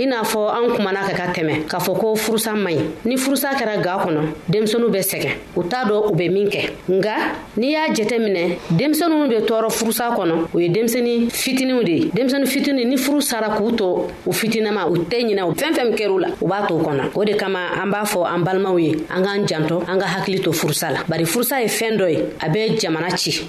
i n'a fɔ an kumana ka ka tɛmɛ k'a fɔ ko furusa man ɲi ni furusa kɛra ga kɔnɔ denmisɛnu bɛ sɛgɛn u t'a dɔ u bɛ min kɛ nga n'i y'a jɛtɛ minɛ denmisɛnu bɛ tɔɔrɔ furusa kɔnɔ u ye denmisɛni fitiniw de ye denmisɛni fitini ni furu sara k'u to u fitinama u tɛ ɲinɛ u fɛn fɛn kɛr'u la u b'a to kɔnɔ o de kama an b'a fɔ an balimaw ye an k'an jantɔ an ka hakili to furusa la bari furusa ye fɛn dɔ ye a bɛ jamana ci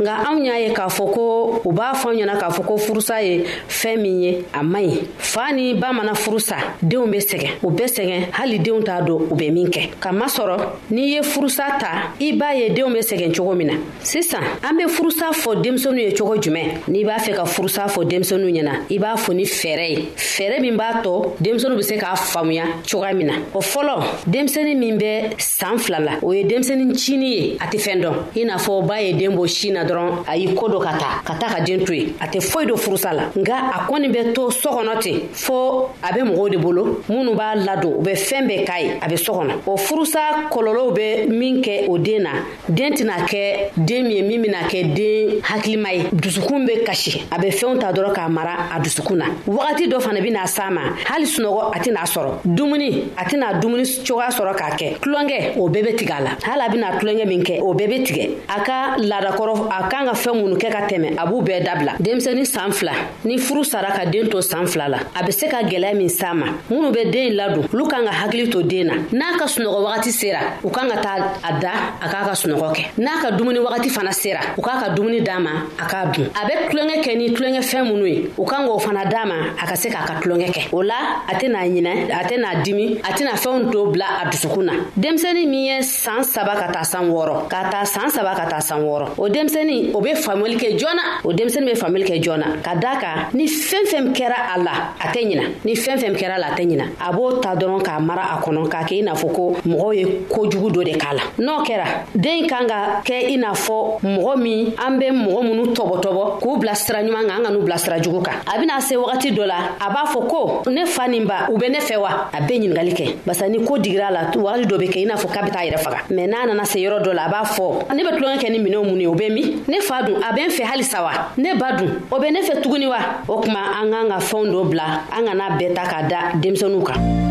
nka anw y'a ye k'a fɔ ko u b'a fɔ ɲɛna k'a fɔ ko furusa ye fɛn min ye a man ɲi fa ni ba mana furusa denw bɛ sɛgɛn u bɛ sɛgɛn hali denw t'a dɔn u bɛ min kɛ ka masɔrɔ n'i ye furusa ta i b'a ye denw bɛ sɛgɛn cogo min na sisan an bɛ furusa fɔ denmisɛnninw ye cogo jumɛn n'i b'a fɛ ka furusa fɔ denmisɛnninw ɲɛna i b'a fɔ ni fɛɛrɛ ye fɛɛrɛ min b'a tɔ denmisɛnninw bɛ se k'a faamuya cogoya min na o fɔlɔ denmisɛnnin min bɛ saan fila la o ye denmisɛnnin cini ye a tɛ fɛn dɔn i n'a fɔ ba ye den bɔ sin na dɔrɔn a y'i ko dɔ ka taa ka taa ka den to yen a tɛ foyi don furusa la nka a kɔni bɛ to so kɔnɔ ten fo a bɛ mɔgɔw de bolo minnu b'a ladon u bɛ fɛn bɛɛ k'a ye a bɛ so kɔnɔ o furusa kɔlɔlɔw bɛ min kɛ o den na den tɛna kɛ den min ye min bɛna kɛ den hakilima ye dusukun bɛ kasi a bɛ fɛnw ta dɔrɔn k'a mara a dusukun na wagati dɔ fana bɛna s'a ma hali sunɔgɔ a tɛna sɔrɔ dumuni a tɛna dumuni cogoya sɔrɔ k'a kɛ tulonkɛ o bɛɛ bɛ tigɛ a la hali a bɛna tulonkɛ min kɛ o bɛɛ bɛ tigɛ a ka laadakɔrɔ a kan ka fɛn minnu kɛ ka tɛmɛ a b'u bɛɛ dabila denmisɛnnin san fila ni furu sara ka den to san fila la a bɛ se ka gɛlɛya min s'a ma minnu bɛ den ladon olu kan ka hakili to den na n'a ka sunɔgɔ wagati sera u kan ka taa a da a k'a ka sunɔgɔ kɛ n'a ka dumuni wagati fana sera u k'a ka dumuni d'a ma a k'a dun a bɛ tulonkɛ kɛ ni tulonkɛ fɛn minnu ye u kan k'o fana d'a ma a ka se k'a ka tulonkɛ kɛ o la a tɛna ɲinɛ a tɛna dimi a tɛna fɛnw to bila a dusukun na denmisɛnnin min ye saan saba ka taa san wɔɔrɔ ka taa saan saba ka taa san wɔɔrɔ o denmisɛni o be faamuyali kɛ joona o denmisɛni be faamuyali kɛ joona ka daa ka ni fɛn fɛn kɛra a la a tɛ ɲina ni fɛn fɛn kɛra a la a tɛ ɲina a b'o ta dɔrɔn k'a mara a kɔnɔ k'a kɛ i n'a fɔ ko mɔgɔw ye kojugu dɔ de k'a la n'o kɛra den kan ka kɛ i n'a fɔ mɔgɔ min an be mɔgɔ minnu tɔbɔtɔbɔ k'u bila sira ɲuman kan an ka n'u bila sira jugu kan a bena se wagati dɔ la a b'a fɔ ko ne fa nin ba u be ne fɛ wa a bɛ ɲininkali kɛ basa ni ko digira la wagati dɔ bɛ kɛ i n'a fɔ k'a bɛ taa yɛrɛ faga mɛ n'a nana se yɔrɔ dɔ la a b'a fɔ ne bɛ tulonkɛ kɛ ni minɛnw mun ye o bɛ min ne fa dun a bɛ n fɛ halisa wa ne ba dun o bɛ ne fɛ tuguni wa o tuma an k'an ka fɛnw dɔ bila an kana bɛɛ ta k'a da denmisɛnninw kan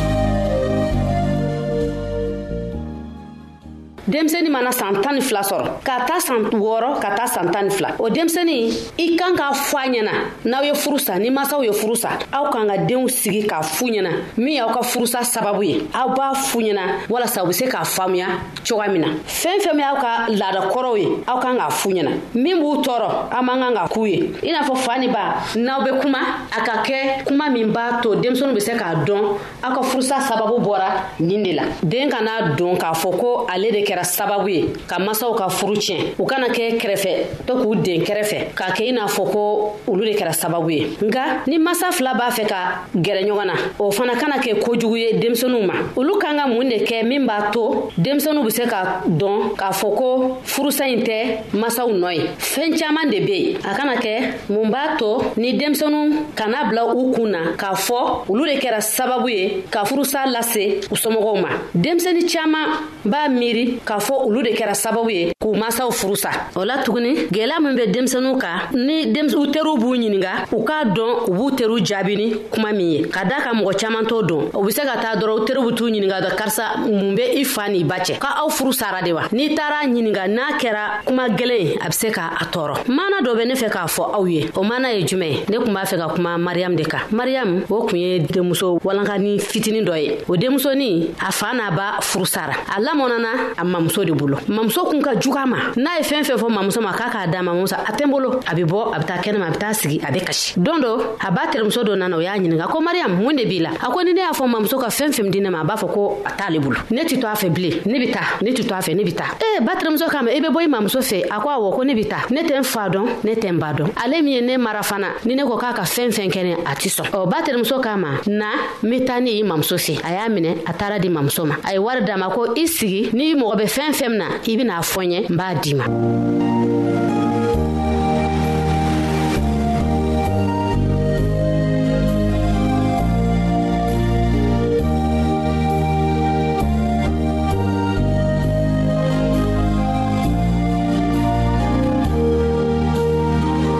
denmisɛni mana san tan ni fila sɔrɔ ka taa san wɔɔrɔ ka taa san tan ni fila o denmisɛni i kan k'a fɔ a ɲɛna n'aw ye furu sa ni masaw ye furu sa aw kan ka denw sigi k'a fu ɲɛna min y'aw ka furusa sababu ye aw b'a fu ɲɛna walasa u be se k'a faamuya cogoya min na fɛn fɛn min aw ka laada kɔrɔw ye aw kan k'a fu ɲɛna min b'u tɔɔrɔ aw man kan ka k'u ye i n'a fɔ fa ni ba n'aw bɛ kuma a ka kɛ kuma min b'a to denmisɛnninw bɛ se k'a dɔn aw ka furusa sababu bɔra nin de la den kana don k'a fɔ ko ale de kɛra sababu ye ka masaw ka furu tiɲɛ u kana kɛ kɛrɛfɛ to k'u den kɛrɛfɛ k'a kɛ i n'a fɔ ko olu de kɛra sababu ye nka ni masa fila b'a fɛ ka gɛrɛ ɲɔgɔn na o fana kana kɛ kojugu ye denmisɛnninw ma olu kan ka mun de kɛ min b'a to denmisɛnninw bɛ se ka dɔn k'a fɔ ko furusa in tɛ masaw nɔ ye fɛn caman de bɛ yen a kana kɛ mun b'a to ni denmisɛnninw kana bila u kun na k'a fɔ olu de kɛra sababu ye ka furusa lase u somɔgɔw ma denmisɛnnin caman n b'a miiri k'a fɔ olu de kɛra sababu ye k'u masaw furusa o la tuguni gwɛlɛya min bɛ denmisɛnu kan ni u teriw b'u ɲininga u k'a dɔn u b'u teriw jaabini kuma min ye ka daa ka mɔgɔ caaman t'o dɔn u be se ka taa dɔrɔn u teriw be t'u ɲininga dɔ karisa mun be i fa n'i ba cɛ ka aw furu sara de wa n'i taara ɲininga n'a kɛra kuma gwɛlɛn a be se ka a tɔɔrɔ mana dɔ be ne fɛ k'a fɔ aw ye o mana ye jumɛn ye ne kun b'a fɛ ka kuma mariyamu de kan mariyamu o kun ye denmuso walankani fitini dɔ ye o denmusonin a fa n'a ba furusara a lamɔnana a mamuso de bolo mamuso kun ka juga ma n'a ye fɛn fɛn fɔ mamuso ma k'a k'a da mamuso a tɛ n bolo a bɛ bɔ a bɛ taa kɛnɛma a bɛ taa sigi a bɛ kasi don dɔ a b'a terimuso dɔ nana o y'a ɲininka ko mariyamu mun de b'i la a ko ni ne y'a fɔ mamuso ka fɛn fɛn di ne ma a b'a fɔ ko a t'ale bolo ne tɛ to a fɛ bilen ne bɛ taa ne tɛ to a fɛ ne bɛ taa ee ba terimuso k'a ma i bɛ bɔ i mamuso fɛ a ko awɔ ko ne bɛ taa ne tɛ n fa dɔn ne tɛ n ba dɔn ale min ye ne mara fana ni ne ko k'a ka fɛn fɛn kɛ ne a tɛ sɔn ɔ ba terimuso k'a ma na n be taa ni i mamuso se a y'a minɛ a taara di mamuso ma a ye wari d'a ma ko i sigi n'i mɔgɔ bɛ fɛn fɛn min na i ben'a fɔ ɲɛ n b'a di ma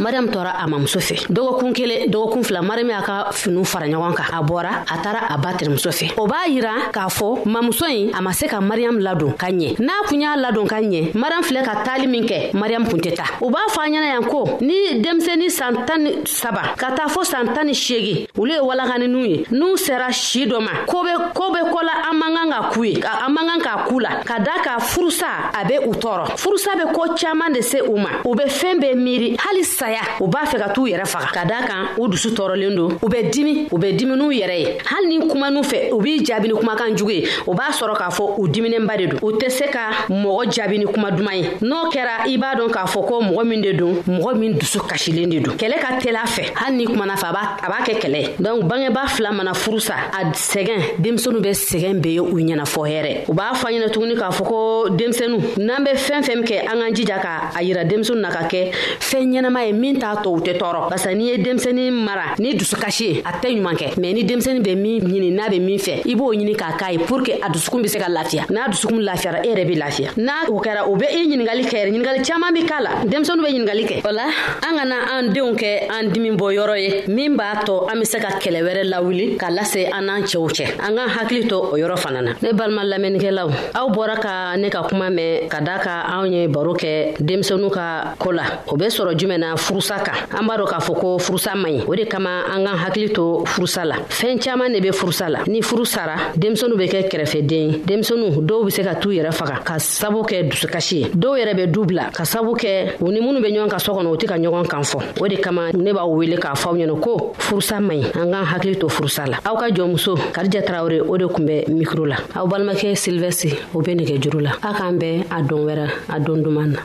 mariyamu tɔɔra a mamuso fɛ dɔgɔkun kelen dɔgɔkun fila mariyamu y'a ka finiw fara ɲɔgɔn kan a bɔra a taara a ba tɛrɛmuso fɛ o b'a yira k'a fɔ mamuso in a ma se ka mariyamu ladon ka ɲɛ n'a kun y'a ladon ka ɲɛ mariyamu filɛ ka taali min kɛ mariyamu kun tɛ ta u b'a fɔ a ɲɛna yan ko ni denmisɛnnin san tan saba ka taa fo san tan ni seegin olu ye walakaninu ye n'u sera si dɔ ma ko be ko be kɔ la an man kan ka ku ye an man kan k'a ku la ka da ka furusa a be u tɔɔrɔ furusa be kɔ caaman de se u ma u be fɛɛn bɛɛ miiri hali saya u b'a fɛ ka t'u yɛrɛ faga ka da kan u dusu tɔɔrɔlen don u bɛ dimi u bɛ dimin'u yɛrɛ ye hali ni kumanu fɛ u b'i jaabi ni kumakan jugu ye u b'a sɔrɔ k'a fɔ u diminenba de don u tɛ se ka mɔgɔ jaabi ni kuma duman ye n'o kɛra i b'a dɔn k'a fɔ ko mɔgɔ min de don mɔgɔ min dusu kasilen de don kɛlɛ ka tela fɛ hali ni kumana fɛ a b'a kɛ kɛlɛ ye donc bangeba fila mana furusa a sɛgɛn denmisɛnu bɛ sɛgɛn be ye u ɲɛna fɔ hɛrɛ u b'a fɔ ɲɛna tuguni k'a fɔ ko denmisɛnu n'an bɛ fɛn fɛn kɛ an k'an jija ka a yira denmisɛnu na ka kɛ fɛn ɲɛnama ye min t'a tɔ u tɛ tɔɔrɔ barisa n'i ye denmisɛni mara ni dusukasi ye a tɛ ɲuman kɛ mɛ ni denmisɛni bɛ min ɲini n'a bɛ min fɛ i b'o ɲini a k'a ye pour que a dusukun bɛ se ka lafiya n'a dusukun lafiyara e yɛrɛ bɛ lafiya n'a o kɛra o bɛ e ɲininkali kɛ yɛrɛ ɲininkali caman bɛ k'a la denmisɛnninw bɛ ɲininkali kɛ o la an kana an denw kɛ an dimi bɔ yɔrɔ ye min b'a tɔ an bɛ se ka kɛlɛ wɛrɛ lawuli ka lase an n'an cɛw cɛ an k'an hakili to o yɔrɔ fana na ne balima lamɛnnikɛlaw aw bɔra ka ne ka kuma mɛn ka da ka anw ye baro kɛ denmisɛnninw ka ko la o bɛ sɔrɔ jumɛn na furusa kan an b'a dɔn k'a fɔ ko furusa man ɲi o de kama an k'an hakili to furusa la fɛɛn caaman de be furusa la ni furu sara denmisɛnu be kɛ kɛrɛfɛden ye denmisɛnu dɔw be se ka t'u yɛrɛ faga ka sabu kɛ dusukasi ye dɔw yɛrɛ be du bila ka sabu kɛ u ni minnu be ɲɔgɔn ka sɔ kɔnɔ u tɛ ka ɲɔgɔn kan fɔ o de kama ne b'aw wele k'a fɔ aw ɲɛna ko furusa man ɲi an k'an hakili to furusa la aw ka jɔnmuso karija tarawure o de kun bɛ mikro la aw balimakɛ silvɛsi o bɛ nɛgɛ juru la a k'an bɛn a don wɛrɛ a don duman na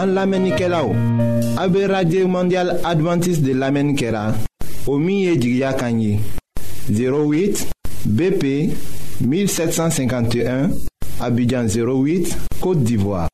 an lamɛnnikɛlaw a bɛ radio mondial adventiste de lamɛnni kɛra o min ye jigiya kan ye 08 bp 1751 abidjan 08 côte d'ivoire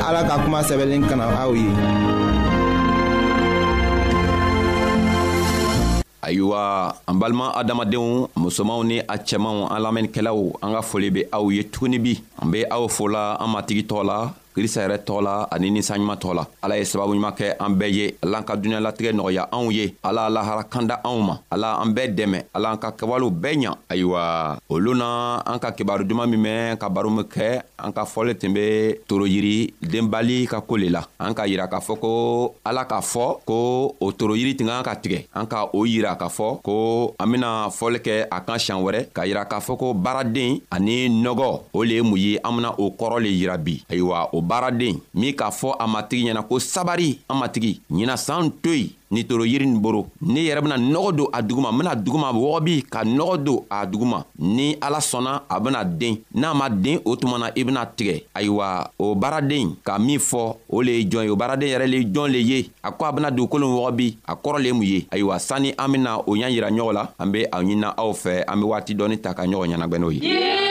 ala ka kuma sɛbɛnlen kana aw ye ayiwa an balima adamadenw musomanw ni a cɛmanw an lamɛnnikɛlaw an ka foli be aw ye tuguni bi an be aw fola an matigi tɔɔ la krista yɛrɛ tɔɔ la ani ninsanɲuman tɔɔ la ala ye sababu ɲuman kɛ an bɛɛ ye ala ka duniɲa latigɛ nɔgɔya anw ye ala lahara kanda anw ma ala an bɛɛ dɛmɛ ala an ka kɛwalew bɛɛ ɲa ayiwa olu na an ka kibaru duman min mɛn ka baro min kɛ an ka fɔli tun be toroyiri denbali ka ko le la an ka yira k'a fɔ ko ala k'a fɔ ko o toroyiri tun kan ka tigɛ an ka o yira k'a fɔ ko an bena fɔli kɛ a kan siɲan wɛrɛ k'a yira k'a fɔ ko baaraden ani nɔgɔ o le ye mun ye an bena o kɔrɔ le yira bi ayiwa o baaraden min k'a fɔ a matigi ɲɛna ko sabari an matigi ɲina saan to yen ni toro yiri ni boro ne yɛrɛ bena nɔgɔ don a duguma n bena duguma wɔgɔbi ka nɔgɔ don a duguma ni ala sɔnna a bena den n'a ma den o tuma na i bena tigɛ ayiwa o baaraden ka min fɔ o le ye jɔn ye o baaraden yɛrɛ le jɔn le ye a ko a bena dugukolo wɔgɔbi a kɔrɔ le mun ye ayiwa sanni an bena o ɲa yira ɲɔgɔn la an be a ɲinina aw fɛ an be waati dɔɔni ta ka ɲɔgɔn ɲɛnagwɛn n'o ye yeah!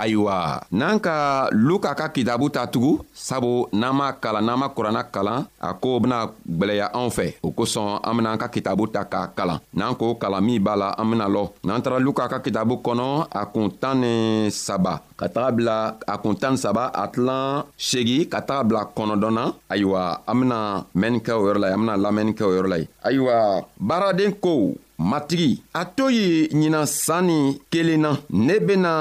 ayiwa n'an ka luka ka kitabu ta tugu sabu n'an m'a kalan n'an ma kuranna kalan a ko bena gwɛlɛya anw fɛ o kosɔn an benaan ka kitabu ta k'a kalan n'an k'o kalan min b'a la an bena lɔ n'an tara luka ka kitabu kɔnɔ a kun tan ni saba ka taga bila a kun tan saba a tilan segi ka taga bila kɔnɔdɔn na ayiwa an bena mɛnni kɛ o yɔrɔ la ye an bena lamɛnni kɛ o yɔrɔ la ye ayiwa baaraden kow matigi a to ye ɲinan san ni kelen na ne bena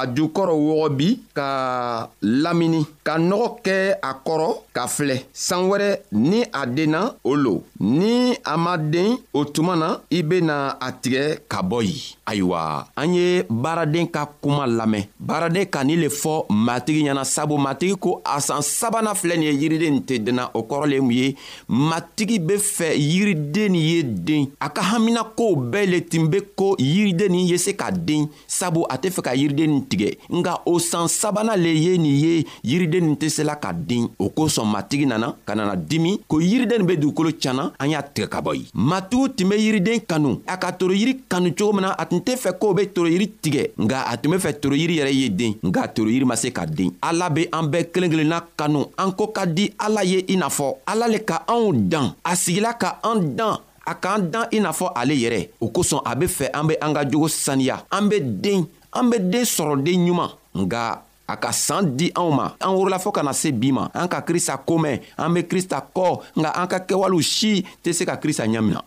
a jukɔrɔ wɔgɔbi ka lamini ka nɔgɔ kɛ a kɔrɔ ka filɛ san wɛrɛ ni a denna o lo ni a ma den o tuma na i bena a tigɛ ka bɔ yen ayiwa an ye baaraden ka kuma lamɛn baaraden ka nin le fɔ matigi ɲɛna sabu matigi ko a san sabana filɛ nin ye yiriden nin tɛ denna o kɔrɔ le mun ye matigi be fɛ yiriden nin ye den a ka hamina kow bɛɛ le tun be ko yiriden nin ye se ka den sabu a tɛ fɛ ka yiriden nin tigɛ nka o san sabanan le ye nin ye yiriden nin tɛ sela ka den o kosɔn matigi nana ka nana dimi ko yiriden bɛ dugukolo canna an y'a tigɛ ka bɔ ye matigiw tun bɛ yiriden kanu a ka toroyiri kanu cogo min na a tun tɛ fɛ k'o bɛ toroyiri tigɛ nka a tun bɛ fɛ toroyiri yɛrɛ ye den nka toroyiri ma se ka den ala bɛ an bɛɛ kelen kelenna kanu an ko ka di ala ye i n'a fɔ ala le ka anw dan a sigila ka an dan a k'an dan i n'a fɔ ale yɛrɛ o kosɔn a be fɛ an be an ka jogo saniya an be den an be den sɔrɔ den ɲuman nga a ka saan di anw ma an worola fɔɔ ka na se bi ma an ka krista komɛn an be krista kɔɔ nga an ka kɛwalew si tɛ se ka krista ɲa mina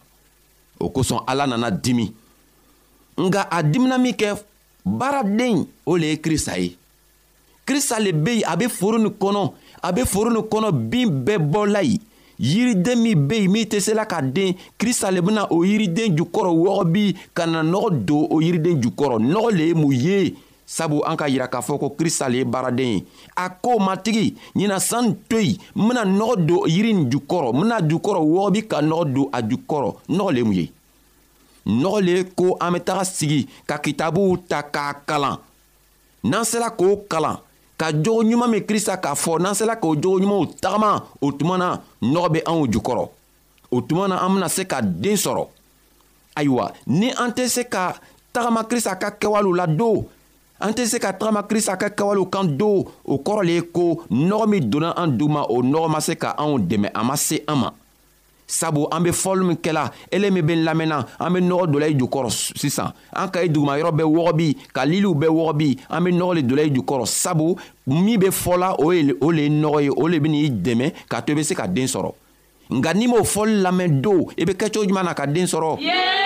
o kosɔn ala nana dimi nga a dimina min kɛ baaraden o le ye krista ye krista le be yen a be foro nin kɔnɔ a be foro nin kɔnɔ bin bɛɛ bɔla yen yiriden min be yen min tɛ sela ka den krista le bena o yiriden jukɔrɔ wɔgɔ bi ka na nɔgɔ don o yiriden jukɔrɔ nɔgɔ le ye mun ye sabu an ka yira k'a fɔ ko krista le ye baaraden ye a ko matigi ɲina san to yen n bena nɔgɔ don yiri nin jukɔrɔ n bena jukɔrɔ wɔgɔ bi ka nɔgɔ don a jukɔrɔ nɔgɔ le ye mun ye nɔgɔ le ko an be taga sigi ka kitabuw ta k'a kalan n'an sela k'o kalan ka jogo ɲuman min krista k'a fɔ n'an sela k'o jogo ɲumanw tagama o tuma na nɔgɔ bɛ anw jukɔrɔ o tuma na an bɛna se ka den sɔrɔ ayiwa ni an tɛ se ka tagama krista ka kɛwalew la don an tɛ se ka tagama krista ka kɛwalew kan don o kɔrɔ le ye ko nɔgɔ min donna an duguma o nɔgɔ ma se ka anw dɛmɛ a ma se an ma sabu an be fɔli min kɛla ele min be n lamɛnna an be nɔgɔ dola i jukɔrɔ sisan an ka i duguma yɔrɔ bɛɛ wɔgɔbi ka liliw bɛɛ wɔgɔbi an be nɔgɔ le dola i jukɔrɔ sabu min be fɔla o ye o le ye nɔgɔ ye o le bena i dɛmɛ k'a to i be se ka den sɔrɔ nka n'i m'o fɔli lamɛn don i be kɛ cogo juman na ka den sɔrɔ yeah!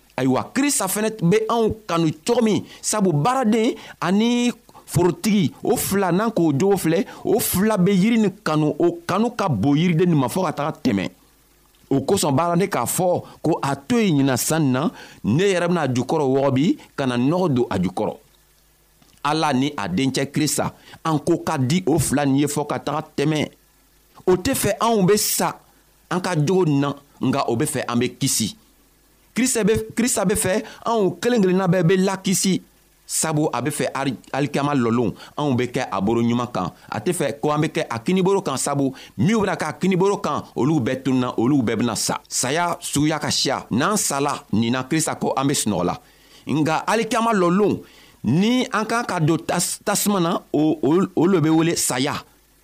ayiwa krista fɛnɛ be anw kanu cogo min sabu baaraden ani forotigi o fila n'an k'o jogo filɛ o fila be yiri ni kanu o kanu ka bon yiriden nin ma fɔɔ ka taga tɛmɛ o kosɔn baara ne k'a fɔ ko a to ye ɲina san na ne yɛrɛ bena jukɔrɔ wɔgɔbi ka na nɔgɔ don a jukɔrɔ ala ni a dencɛ krista an ko ka di o fila nin ye fɔɔ ka taga tɛmɛ o tɛ fɛ anw be sa an ka jogo nin na nka o be fɛ an be kisi krista bɛ krista bɛ fɛ anw kelen kelenna bɛɛ bɛ lakisi sabu a bɛ fɛ alikama lɔlon anw bɛ kɛ a boro ɲuman kan a tɛ fɛ ko an bɛ kɛ a kiniboro kan sabu minw bɛna k'a kiniboro kan olu bɛɛ tununa olu bɛɛ bɛna sa saya suguya ka siya n'an sala nin na krista ko an bɛ sunɔgɔ la nka alikama lɔlon ni an kan ka don tasuma na o o o lo bɛ wele saya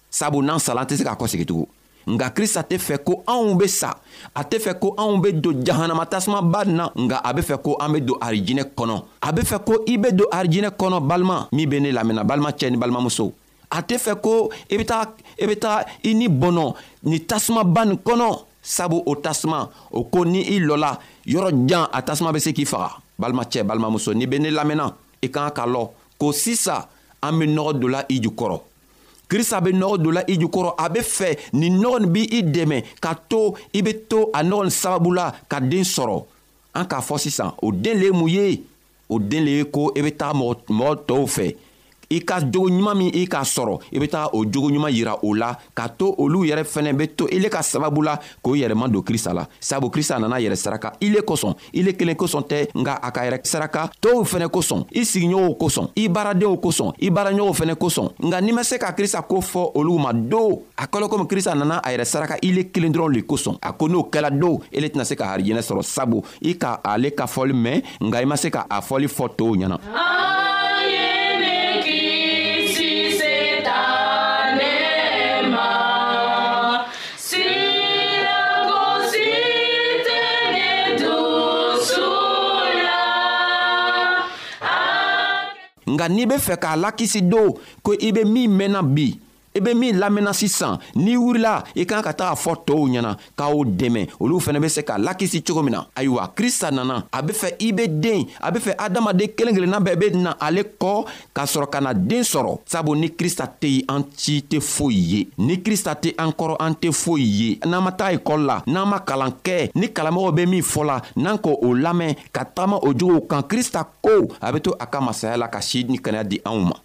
sabu n'an sala an tɛ se ka kɔsegi tugun nka krista tɛ fɛ ko anw be sa a tɛ fɛ ko anw be don jahanama tasumaba na nka a be fɛ ko an be don arijinɛ kɔnɔ a be fɛ ko i be don arijinɛ kɔnɔ balima min be ne lamɛnna balima cɛɛ ni balimamuso a tɛ fɛ ko i be taa i be taa i ni bɔnɔ ni tasumaba nin kɔnɔ sabu o tasuma o ko ni i lɔla yɔrɔ jan a tasuma be se k'i faga balima cɛɛ balimamuso n'i be ne lamɛnna i kan ka lɔ ko sisa an be nɔgɔ dola i jukɔrɔ krista bɛ nɔgɔ don la i jukɔrɔ a bɛ fɛ nin nɔgɔ nin bɛ i dɛmɛ ka to i bɛ to a nɔgɔ nin sababu la ka den sɔrɔ an k'a fɔ sisan o den le ye mun ye o den le ye ko i bɛ taa mɔgɔ mɔgɔ tɔw fɛ i ka jogo ɲuman min i k'a sɔrɔ i bɛ taa o jogo ɲuman yira o la ka to olu yɛrɛ fɛnɛ bɛ to ile ka sababu la k'o yɛrɛman don krista la sabu krista nana yɛrɛ saraka ile kosɔn i le kelen kosɔn tɛ nka a ka yɛrɛ saraka tɔɔw fɛnɛ kosɔn i sigiɲɔgɔnw kosɔn i baaradenw kosɔn i baaraɲɔgɔnw fɛnɛ kosɔn nka n'i ma se ka krista ko fɔ olu ma do a kɛla komi krista nana a yɛrɛ saraka i le kelen dɔrɔn le kosɔn a ko n'o kɛla do i le tɛna se ka harijɛnɛ sɔrɔ sabu i ka ale ka fɔli mɛn nka i ma se ka a fɔli fɔ tɔɔw ɲɛna nka n'i bɛ fɛ k'a lakisi don ko i bɛ min mɛnna bi i bɛ min lamɛnna sisan n'i wulila i kan ka taga fɔ tɔw ɲɛna k'aw dɛmɛ olu fana bɛ se k'a lakisi cogo min na ayiwa krista nana a bɛ fɛ i bɛ den a bɛ fɛ adamaden kelen kelenna bɛɛ bɛ na ale kɔ ka sɔrɔ ka na den sɔrɔ sabu ni krista tɛ yen an ci tɛ foyi ye ni krista tɛ an kɔrɔ an tɛ foyi ye n'an ma taa ekɔli la n'an ma kalan kɛ ni kalamɔgɔ bɛ min fɔ la n'an ko o lamɛn ka taama o jogow kan krista ko a bɛ to a ka masaya la ka si ni kɛnɛya di anw ma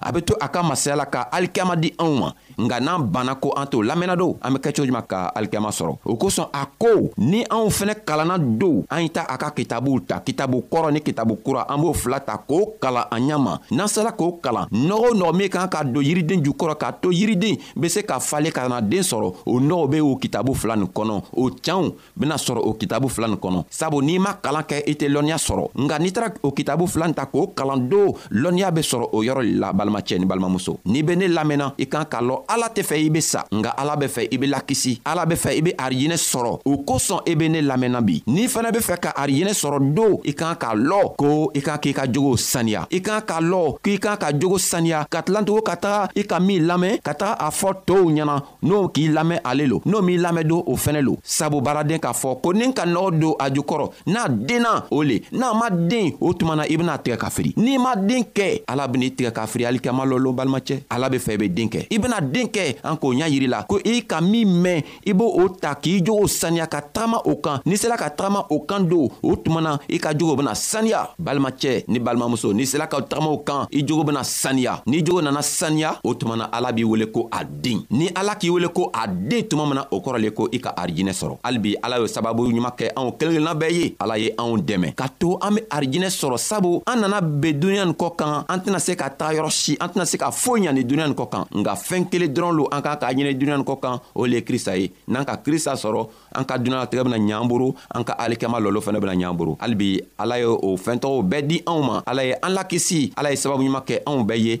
a bɛ to a ka masaya la ka alikiyama di anw ma nka n'an banna ko an t'o lamɛnna don an be kɛ cogo juman ka alikɛma sɔrɔ o kosɔn a ko ni anw fɛnɛ kalanna don an ye ta a ka kitabuw ta kitabu kɔrɔ ni kitabu kura an b'o fila ta k'o kalan a ɲama n'an sela k'o kalan nɔgɔ nɔgɔ min kan ka don yiriden ju kɔrɔ k'a to yiriden be se ka fale ka na den sɔrɔ o nɔgɔ be o kitabu fila nin kɔnɔ o canw bena sɔrɔ o kitabu fila nin kɔnɔ sabu n'i ma kalan kɛ i tɛ lɔnniya sɔrɔ nka n'i taara o kitabu fila nin ta k'o kalan don lɔnniya be sɔrɔ o yɔrɔ le la balimacɛ ni balimamuso n'i be ne lamɛnna i kan k'a lɔn ala tɛ fɛ i be sa nka ala be fɛ i be lakisi ala be fɛ i be arijinɛ sɔrɔ o kosɔn i e be ne lamɛnna bi n'i fana be fɛ ka arijinɛ sɔrɔ don i kan k'a lɔn ko i kan k'i ka jogow saniya i kan k'a lɔn k'i kan ka jogo saniya ka tilantugu ka taga i ka min lamɛn ka taga a fɔ tow ɲɛna n'o k'i lamɛn ale lo n'o m'i lamɛn don o fɛnɛ lo sabu baaraden k'a fɔ ko ni ka nɔgɔ don a jukɔrɔ n'a denna o le n'a ma den o tuma na i bɛna tigɛ ka firi n'i ma den kɛ ala bɛn'i tigɛ ka firi hali kɛma lɔlon balimacɛ ala bɛ fɛ i bɛ den kɛ i bɛna den kɛ an k'o ɲɛ yiri la ko i ka min mɛn i b'o o ta k'i jogo saniya ka tagama o kan n'i sera ka tagama o kan don o tuma na i ka jogo bɛna saniya balimacɛ ni balimamuso n'i sera ka tagama o kan i jogo bɛna saniya n'i jogo nana saniya o tuma na ala b'i wele ko a den ni ala k'i wele ko a den tuma min na o kɔrɔ le ko i ka arijinɛ sɔrɔ halibi ala y'o sababu ɲuman kɛ anw kelenkelenna bɛɛ ye ala ye anw dɛmɛ ka to an be arijinɛ sɔrɔ sabu an nana be duniɲa nin kɔ kan an tɛna se ka taa yɔrɔ si an tɛna se ka foyi ɲa ni duniɲa nin kɔ kan nka fɛɛn kelen dɔrɔn lo an k'a k'a ɲinɛ duniɲa nin kɔ kan o le ye krista ye n'an ka krista sɔrɔ an ka dunalatigɛ bena ɲ'an boro an ka alikɛma lɔlo fɛnɛ bena ɲ'an boro halibi ala ye o fɛɛntɔgɔw bɛɛ di anw ma ala ye an lakisi ala ye sababu ɲuman kɛ anw bɛɛ ye